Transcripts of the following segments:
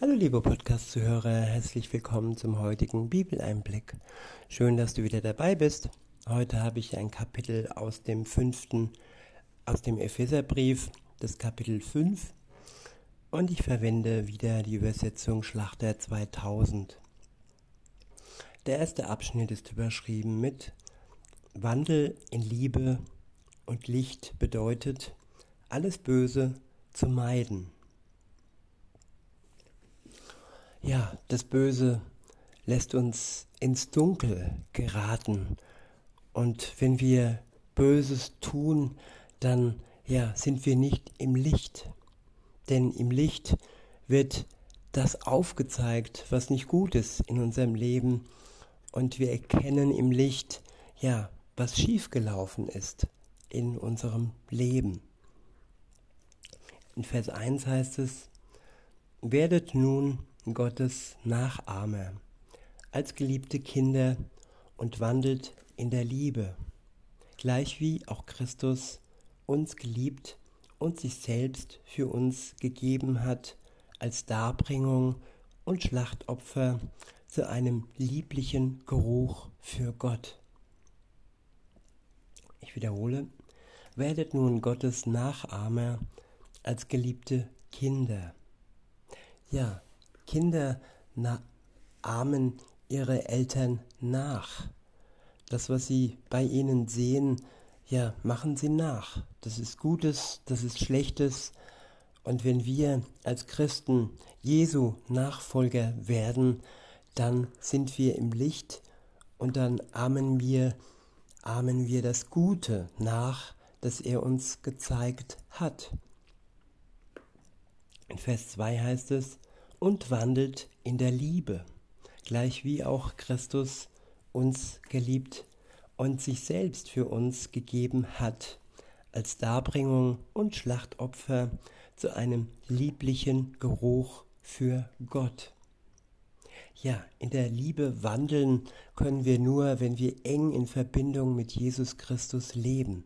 Hallo liebe Podcast-Zuhörer, herzlich willkommen zum heutigen Bibeleinblick. Schön, dass du wieder dabei bist. Heute habe ich ein Kapitel aus dem fünften, aus dem Epheserbrief, das Kapitel 5 und ich verwende wieder die Übersetzung Schlachter 2000. Der erste Abschnitt ist überschrieben mit Wandel in Liebe und Licht bedeutet, alles Böse zu meiden. Ja, das Böse lässt uns ins Dunkel geraten. Und wenn wir Böses tun, dann ja, sind wir nicht im Licht. Denn im Licht wird das aufgezeigt, was nicht gut ist in unserem Leben. Und wir erkennen im Licht, ja, was schiefgelaufen ist in unserem Leben. In Vers 1 heißt es, werdet nun Gottes Nachahmer als geliebte Kinder und wandelt in der Liebe, gleich wie auch Christus uns geliebt und sich selbst für uns gegeben hat als Darbringung und Schlachtopfer zu einem lieblichen Geruch für Gott. Ich wiederhole, werdet nun Gottes Nachahmer als geliebte Kinder. Ja, Kinder ahmen ihre Eltern nach. Das, was sie bei ihnen sehen, ja, machen sie nach. Das ist Gutes, das ist Schlechtes. Und wenn wir als Christen Jesu Nachfolger werden, dann sind wir im Licht und dann ahmen wir, ahmen wir das Gute nach, das er uns gezeigt hat. In Vers 2 heißt es, und wandelt in der Liebe, gleich wie auch Christus uns geliebt und sich selbst für uns gegeben hat, als Darbringung und Schlachtopfer zu einem lieblichen Geruch für Gott. Ja, in der Liebe wandeln können wir nur, wenn wir eng in Verbindung mit Jesus Christus leben,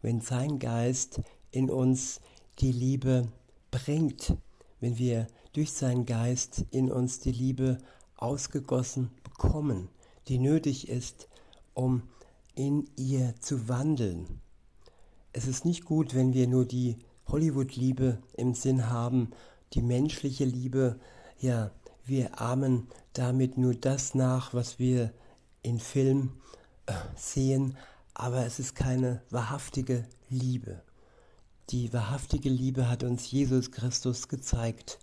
wenn sein Geist in uns die Liebe bringt, wenn wir durch seinen Geist in uns die Liebe ausgegossen bekommen, die nötig ist, um in ihr zu wandeln. Es ist nicht gut, wenn wir nur die Hollywood-Liebe im Sinn haben, die menschliche Liebe, ja, wir ahmen damit nur das nach, was wir in Film äh, sehen, aber es ist keine wahrhaftige Liebe. Die wahrhaftige Liebe hat uns Jesus Christus gezeigt.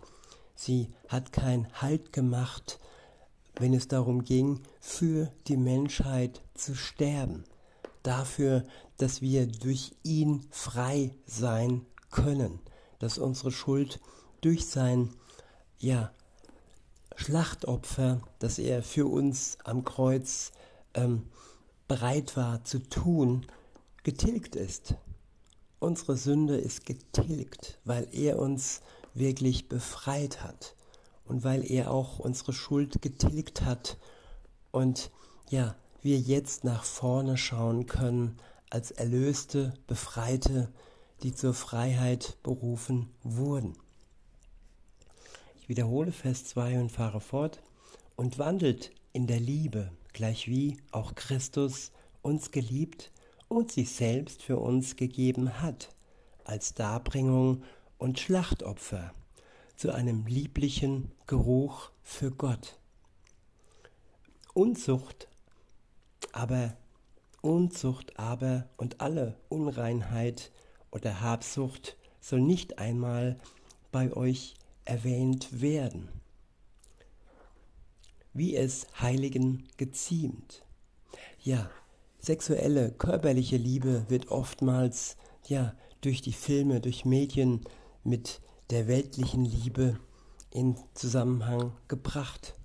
Sie hat keinen Halt gemacht, wenn es darum ging, für die Menschheit zu sterben. Dafür, dass wir durch ihn frei sein können, dass unsere Schuld durch sein ja, Schlachtopfer, das er für uns am Kreuz ähm, bereit war zu tun, getilgt ist. Unsere Sünde ist getilgt, weil er uns wirklich befreit hat und weil er auch unsere Schuld getilgt hat und ja, wir jetzt nach vorne schauen können als Erlöste, Befreite, die zur Freiheit berufen wurden. Ich wiederhole Vers 2 und fahre fort und wandelt in der Liebe, gleich wie auch Christus uns geliebt und sich selbst für uns gegeben hat, als Darbringung und Schlachtopfer zu einem lieblichen Geruch für Gott. Unzucht aber, Unzucht aber und alle Unreinheit oder Habsucht soll nicht einmal bei euch erwähnt werden, wie es Heiligen geziemt. Ja, Sexuelle, körperliche Liebe wird oftmals ja durch die Filme, durch Medien mit der weltlichen Liebe in Zusammenhang gebracht.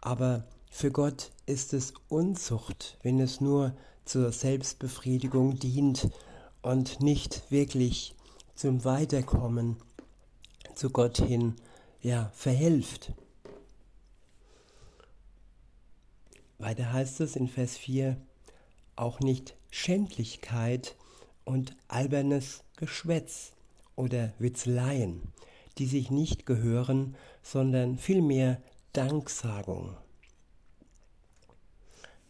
Aber für Gott ist es Unzucht, wenn es nur zur Selbstbefriedigung dient und nicht wirklich zum Weiterkommen zu Gott hin ja verhilft. Weiter heißt es in Vers 4, auch nicht Schändlichkeit und albernes Geschwätz oder Witzeleien, die sich nicht gehören, sondern vielmehr Danksagung.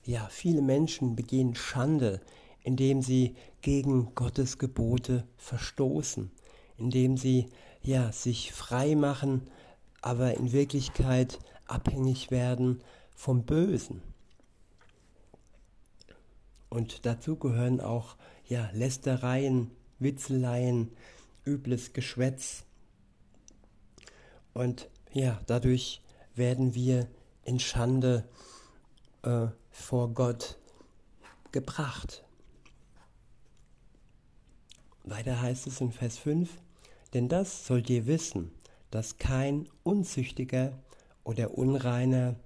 Ja, viele Menschen begehen Schande, indem sie gegen Gottes Gebote verstoßen, indem sie ja sich frei machen, aber in Wirklichkeit abhängig werden vom Bösen. Und dazu gehören auch ja Lästereien, Witzeleien, übles Geschwätz. Und ja, dadurch werden wir in Schande äh, vor Gott gebracht. Weiter heißt es in Vers 5, denn das sollt ihr wissen, dass kein Unzüchtiger oder Unreiner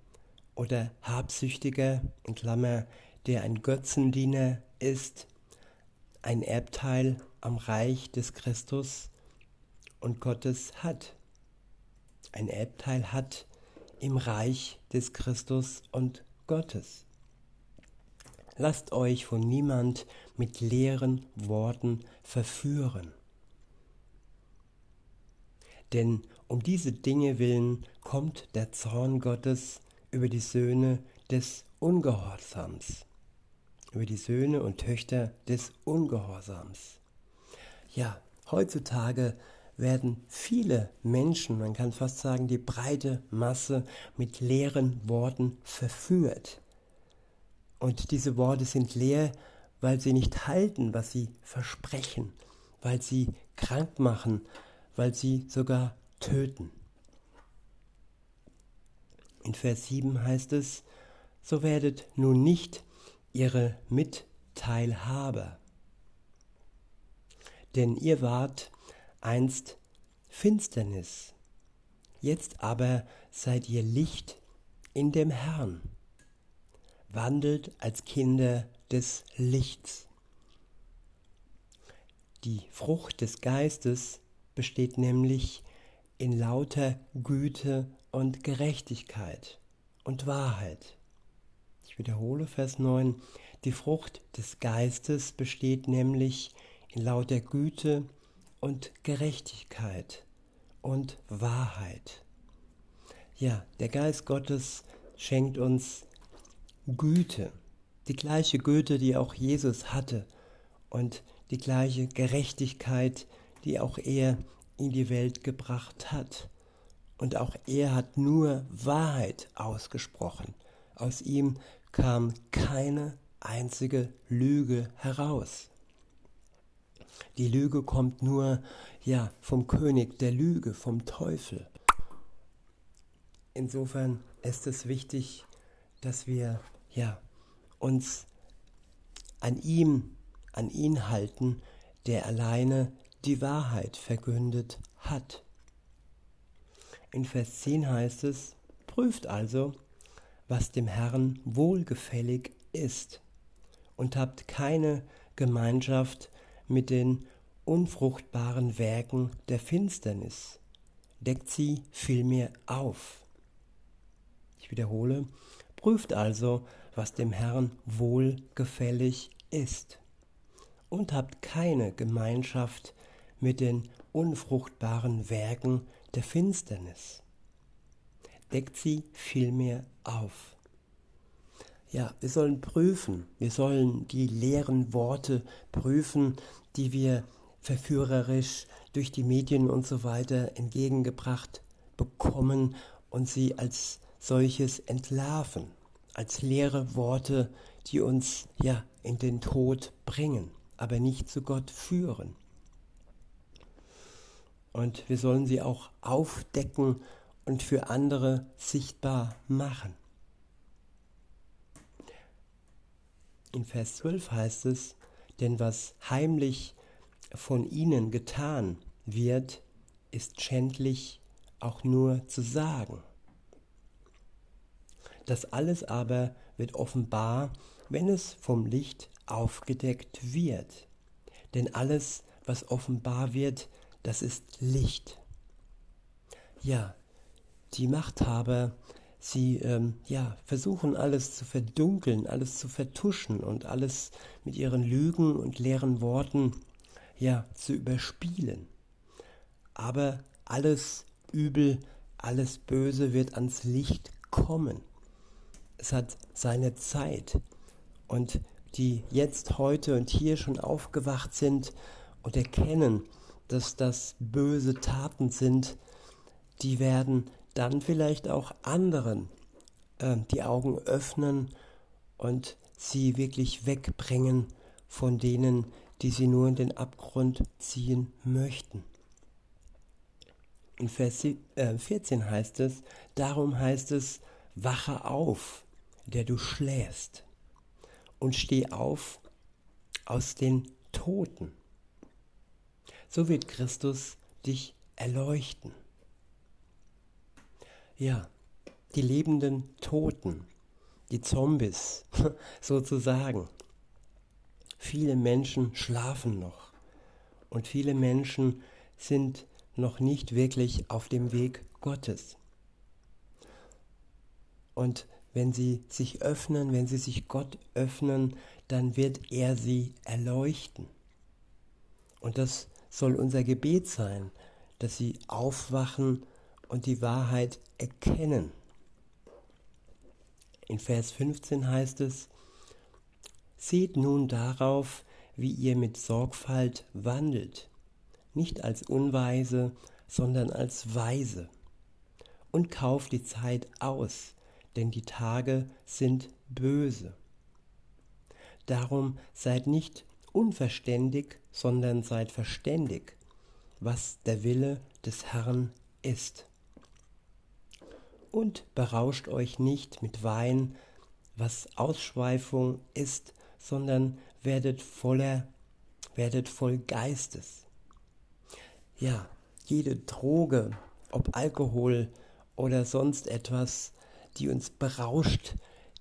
oder Habsüchtiger, in Klammer, der ein Götzendiener ist, ein Erbteil am Reich des Christus und Gottes hat. Ein Erbteil hat im Reich des Christus und Gottes. Lasst euch von niemand mit leeren Worten verführen. Denn um diese Dinge willen kommt der Zorn Gottes über die Söhne des Ungehorsams, über die Söhne und Töchter des Ungehorsams. Ja, heutzutage werden viele Menschen, man kann fast sagen die breite Masse, mit leeren Worten verführt. Und diese Worte sind leer, weil sie nicht halten, was sie versprechen, weil sie krank machen, weil sie sogar töten. In Vers 7 heißt es, so werdet nun nicht ihre Mitteilhaber. Denn ihr wart einst Finsternis, jetzt aber seid ihr Licht in dem Herrn. Wandelt als Kinder des Lichts. Die Frucht des Geistes besteht nämlich in lauter Güte und Gerechtigkeit und Wahrheit. Ich wiederhole Vers 9. Die Frucht des Geistes besteht nämlich in lauter Güte und Gerechtigkeit und Wahrheit. Ja, der Geist Gottes schenkt uns Güte, die gleiche Güte, die auch Jesus hatte und die gleiche Gerechtigkeit, die auch er in die Welt gebracht hat. Und auch er hat nur Wahrheit ausgesprochen. Aus ihm kam keine einzige Lüge heraus. Die Lüge kommt nur ja vom König der Lüge, vom Teufel. Insofern ist es wichtig, dass wir ja uns an ihm, an ihn halten, der alleine die Wahrheit verkündet hat. In Vers 10 heißt es, prüft also, was dem Herrn wohlgefällig ist, und habt keine Gemeinschaft mit den unfruchtbaren Werken der Finsternis, deckt sie vielmehr auf. Ich wiederhole, prüft also, was dem Herrn wohlgefällig ist, und habt keine Gemeinschaft mit den unfruchtbaren Werken der Finsternis. Deckt sie vielmehr auf. Ja, wir sollen prüfen, wir sollen die leeren Worte prüfen, die wir verführerisch durch die Medien und so weiter entgegengebracht bekommen und sie als solches entlarven, als leere Worte, die uns ja in den Tod bringen, aber nicht zu Gott führen und wir sollen sie auch aufdecken und für andere sichtbar machen. In Vers 12 heißt es, denn was heimlich von ihnen getan wird, ist schändlich auch nur zu sagen. Das alles aber wird offenbar, wenn es vom Licht aufgedeckt wird. Denn alles, was offenbar wird, das ist Licht. Ja, die Machthaber, sie ähm, ja, versuchen alles zu verdunkeln, alles zu vertuschen und alles mit ihren Lügen und leeren Worten ja, zu überspielen. Aber alles Übel, alles Böse wird ans Licht kommen. Es hat seine Zeit. Und die jetzt, heute und hier schon aufgewacht sind und erkennen, dass das böse Taten sind, die werden dann vielleicht auch anderen äh, die Augen öffnen und sie wirklich wegbringen von denen, die sie nur in den Abgrund ziehen möchten. In Vers 14 äh, heißt es, darum heißt es, wache auf, der du schläfst, und steh auf aus den Toten. So wird Christus dich erleuchten. Ja, die lebenden Toten, die Zombies sozusagen. Viele Menschen schlafen noch und viele Menschen sind noch nicht wirklich auf dem Weg Gottes. Und wenn sie sich öffnen, wenn sie sich Gott öffnen, dann wird er sie erleuchten. Und das soll unser Gebet sein, dass sie aufwachen und die Wahrheit erkennen. In Vers 15 heißt es, Seht nun darauf, wie ihr mit Sorgfalt wandelt, nicht als Unweise, sondern als Weise. Und kauft die Zeit aus, denn die Tage sind böse. Darum seid nicht unverständig, sondern seid verständig, was der Wille des Herrn ist. Und berauscht euch nicht mit Wein, was Ausschweifung ist, sondern werdet voller, werdet voll Geistes. Ja, jede Droge, ob Alkohol oder sonst etwas, die uns berauscht,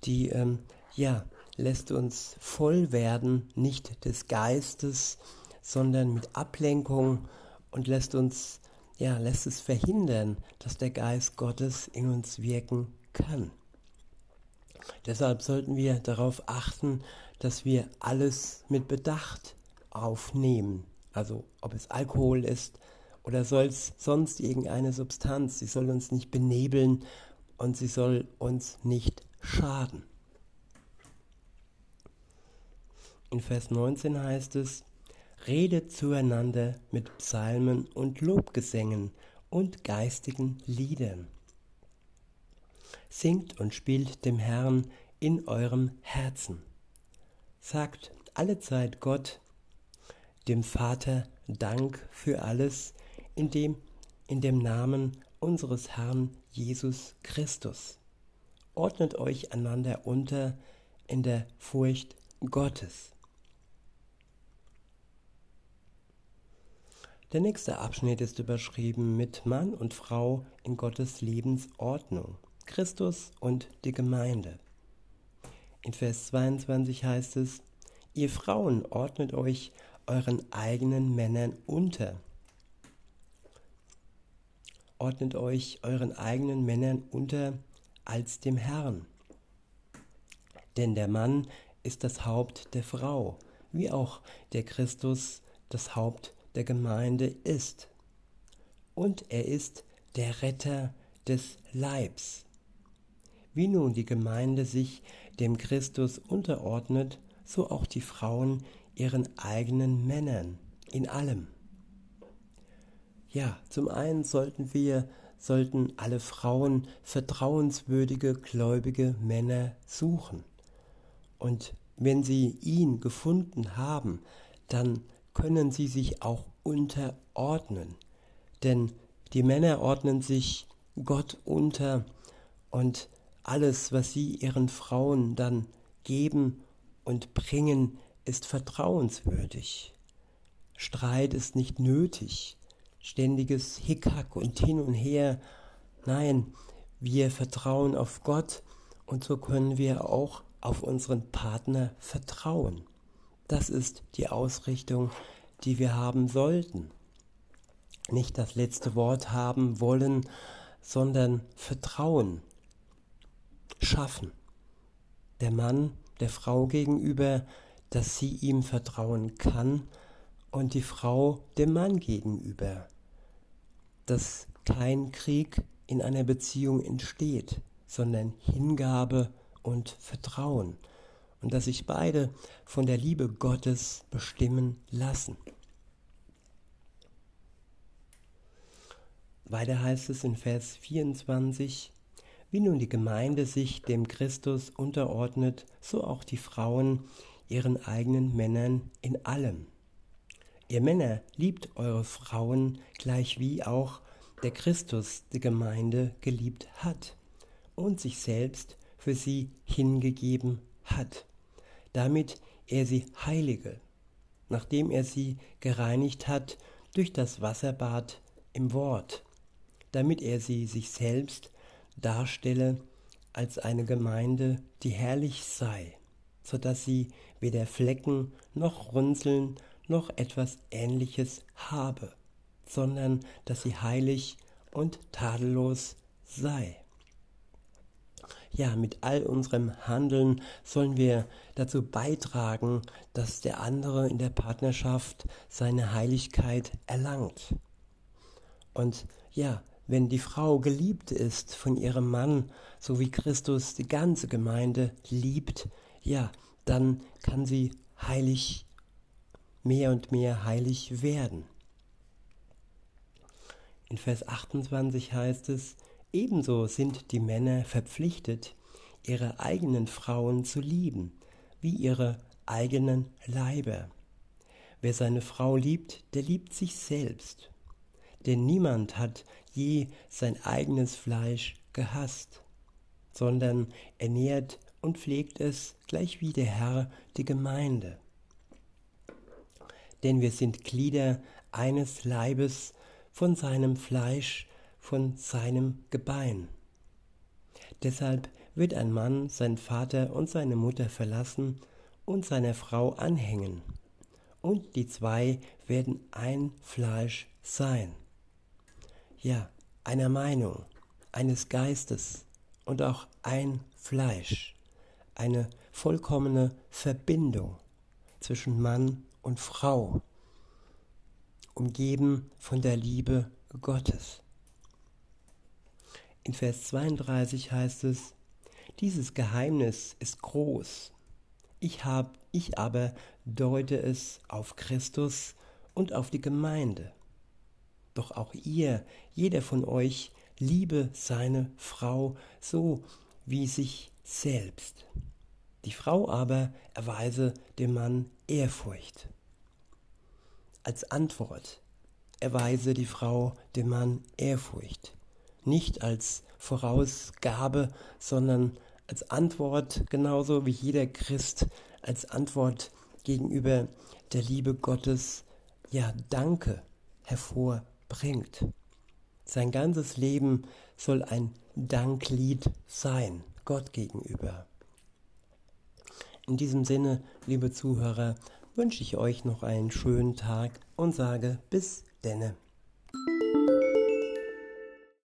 die ähm, ja lässt uns voll werden, nicht des Geistes, sondern mit Ablenkung und lässt uns ja lässt es verhindern, dass der Geist Gottes in uns wirken kann. Deshalb sollten wir darauf achten, dass wir alles mit Bedacht aufnehmen. Also ob es Alkohol ist oder sonst irgendeine Substanz. Sie soll uns nicht benebeln und sie soll uns nicht schaden. In Vers 19 heißt es, Redet zueinander mit Psalmen und Lobgesängen und geistigen Liedern. Singt und spielt dem Herrn in eurem Herzen. Sagt allezeit Gott, dem Vater, Dank für alles, in dem, in dem Namen unseres Herrn Jesus Christus. Ordnet euch einander unter in der Furcht Gottes. Der nächste Abschnitt ist überschrieben mit Mann und Frau in Gottes Lebensordnung, Christus und die Gemeinde. In Vers 22 heißt es, ihr Frauen ordnet euch euren eigenen Männern unter ordnet euch euren eigenen Männern unter als dem Herrn. Denn der Mann ist das Haupt der Frau, wie auch der Christus das Haupt der Gemeinde ist. Und er ist der Retter des Leibs. Wie nun die Gemeinde sich dem Christus unterordnet, so auch die Frauen ihren eigenen Männern in allem. Ja, zum einen sollten wir, sollten alle Frauen vertrauenswürdige, gläubige Männer suchen. Und wenn sie ihn gefunden haben, dann können sie sich auch unterordnen. Denn die Männer ordnen sich Gott unter und alles, was sie ihren Frauen dann geben und bringen, ist vertrauenswürdig. Streit ist nicht nötig ständiges Hickhack und hin und her. Nein, wir vertrauen auf Gott und so können wir auch auf unseren Partner vertrauen. Das ist die Ausrichtung, die wir haben sollten. Nicht das letzte Wort haben wollen, sondern Vertrauen schaffen. Der Mann der Frau gegenüber, dass sie ihm vertrauen kann und die Frau dem Mann gegenüber dass kein Krieg in einer Beziehung entsteht, sondern Hingabe und Vertrauen und dass sich beide von der Liebe Gottes bestimmen lassen. Weiter heißt es in Vers 24, wie nun die Gemeinde sich dem Christus unterordnet, so auch die Frauen ihren eigenen Männern in allem. Ihr Männer liebt eure Frauen, gleich wie auch der Christus die Gemeinde geliebt hat und sich selbst für sie hingegeben hat, damit er sie heilige, nachdem er sie gereinigt hat durch das Wasserbad im Wort, damit er sie sich selbst darstelle als eine Gemeinde, die herrlich sei, so dass sie weder Flecken noch Runzeln noch etwas Ähnliches habe, sondern dass sie heilig und tadellos sei. Ja, mit all unserem Handeln sollen wir dazu beitragen, dass der andere in der Partnerschaft seine Heiligkeit erlangt. Und ja, wenn die Frau geliebt ist von ihrem Mann, so wie Christus die ganze Gemeinde liebt, ja, dann kann sie heilig, mehr und mehr heilig werden. In Vers 28 heißt es, ebenso sind die Männer verpflichtet, ihre eigenen Frauen zu lieben, wie ihre eigenen Leiber. Wer seine Frau liebt, der liebt sich selbst. Denn niemand hat je sein eigenes Fleisch gehasst, sondern ernährt und pflegt es, gleich wie der Herr die Gemeinde. Denn wir sind Glieder eines Leibes von seinem Fleisch, von seinem Gebein. Deshalb wird ein Mann seinen Vater und seine Mutter verlassen und seiner Frau anhängen, und die zwei werden ein Fleisch sein ja, einer Meinung, eines Geistes und auch ein Fleisch, eine vollkommene Verbindung zwischen Mann und Frau, umgeben von der Liebe Gottes. In Vers 32 heißt es, dieses Geheimnis ist groß. Ich, hab, ich aber deute es auf Christus und auf die Gemeinde. Doch auch ihr, jeder von euch, liebe seine Frau so wie sich selbst. Die Frau aber erweise dem Mann Ehrfurcht. Als Antwort erweise die Frau dem Mann Ehrfurcht. Nicht als Vorausgabe, sondern als Antwort, genauso wie jeder Christ als Antwort gegenüber der Liebe Gottes, ja, Danke hervorbringt bringt. Sein ganzes Leben soll ein Danklied sein, Gott gegenüber. In diesem Sinne, liebe Zuhörer, wünsche ich euch noch einen schönen Tag und sage bis denne.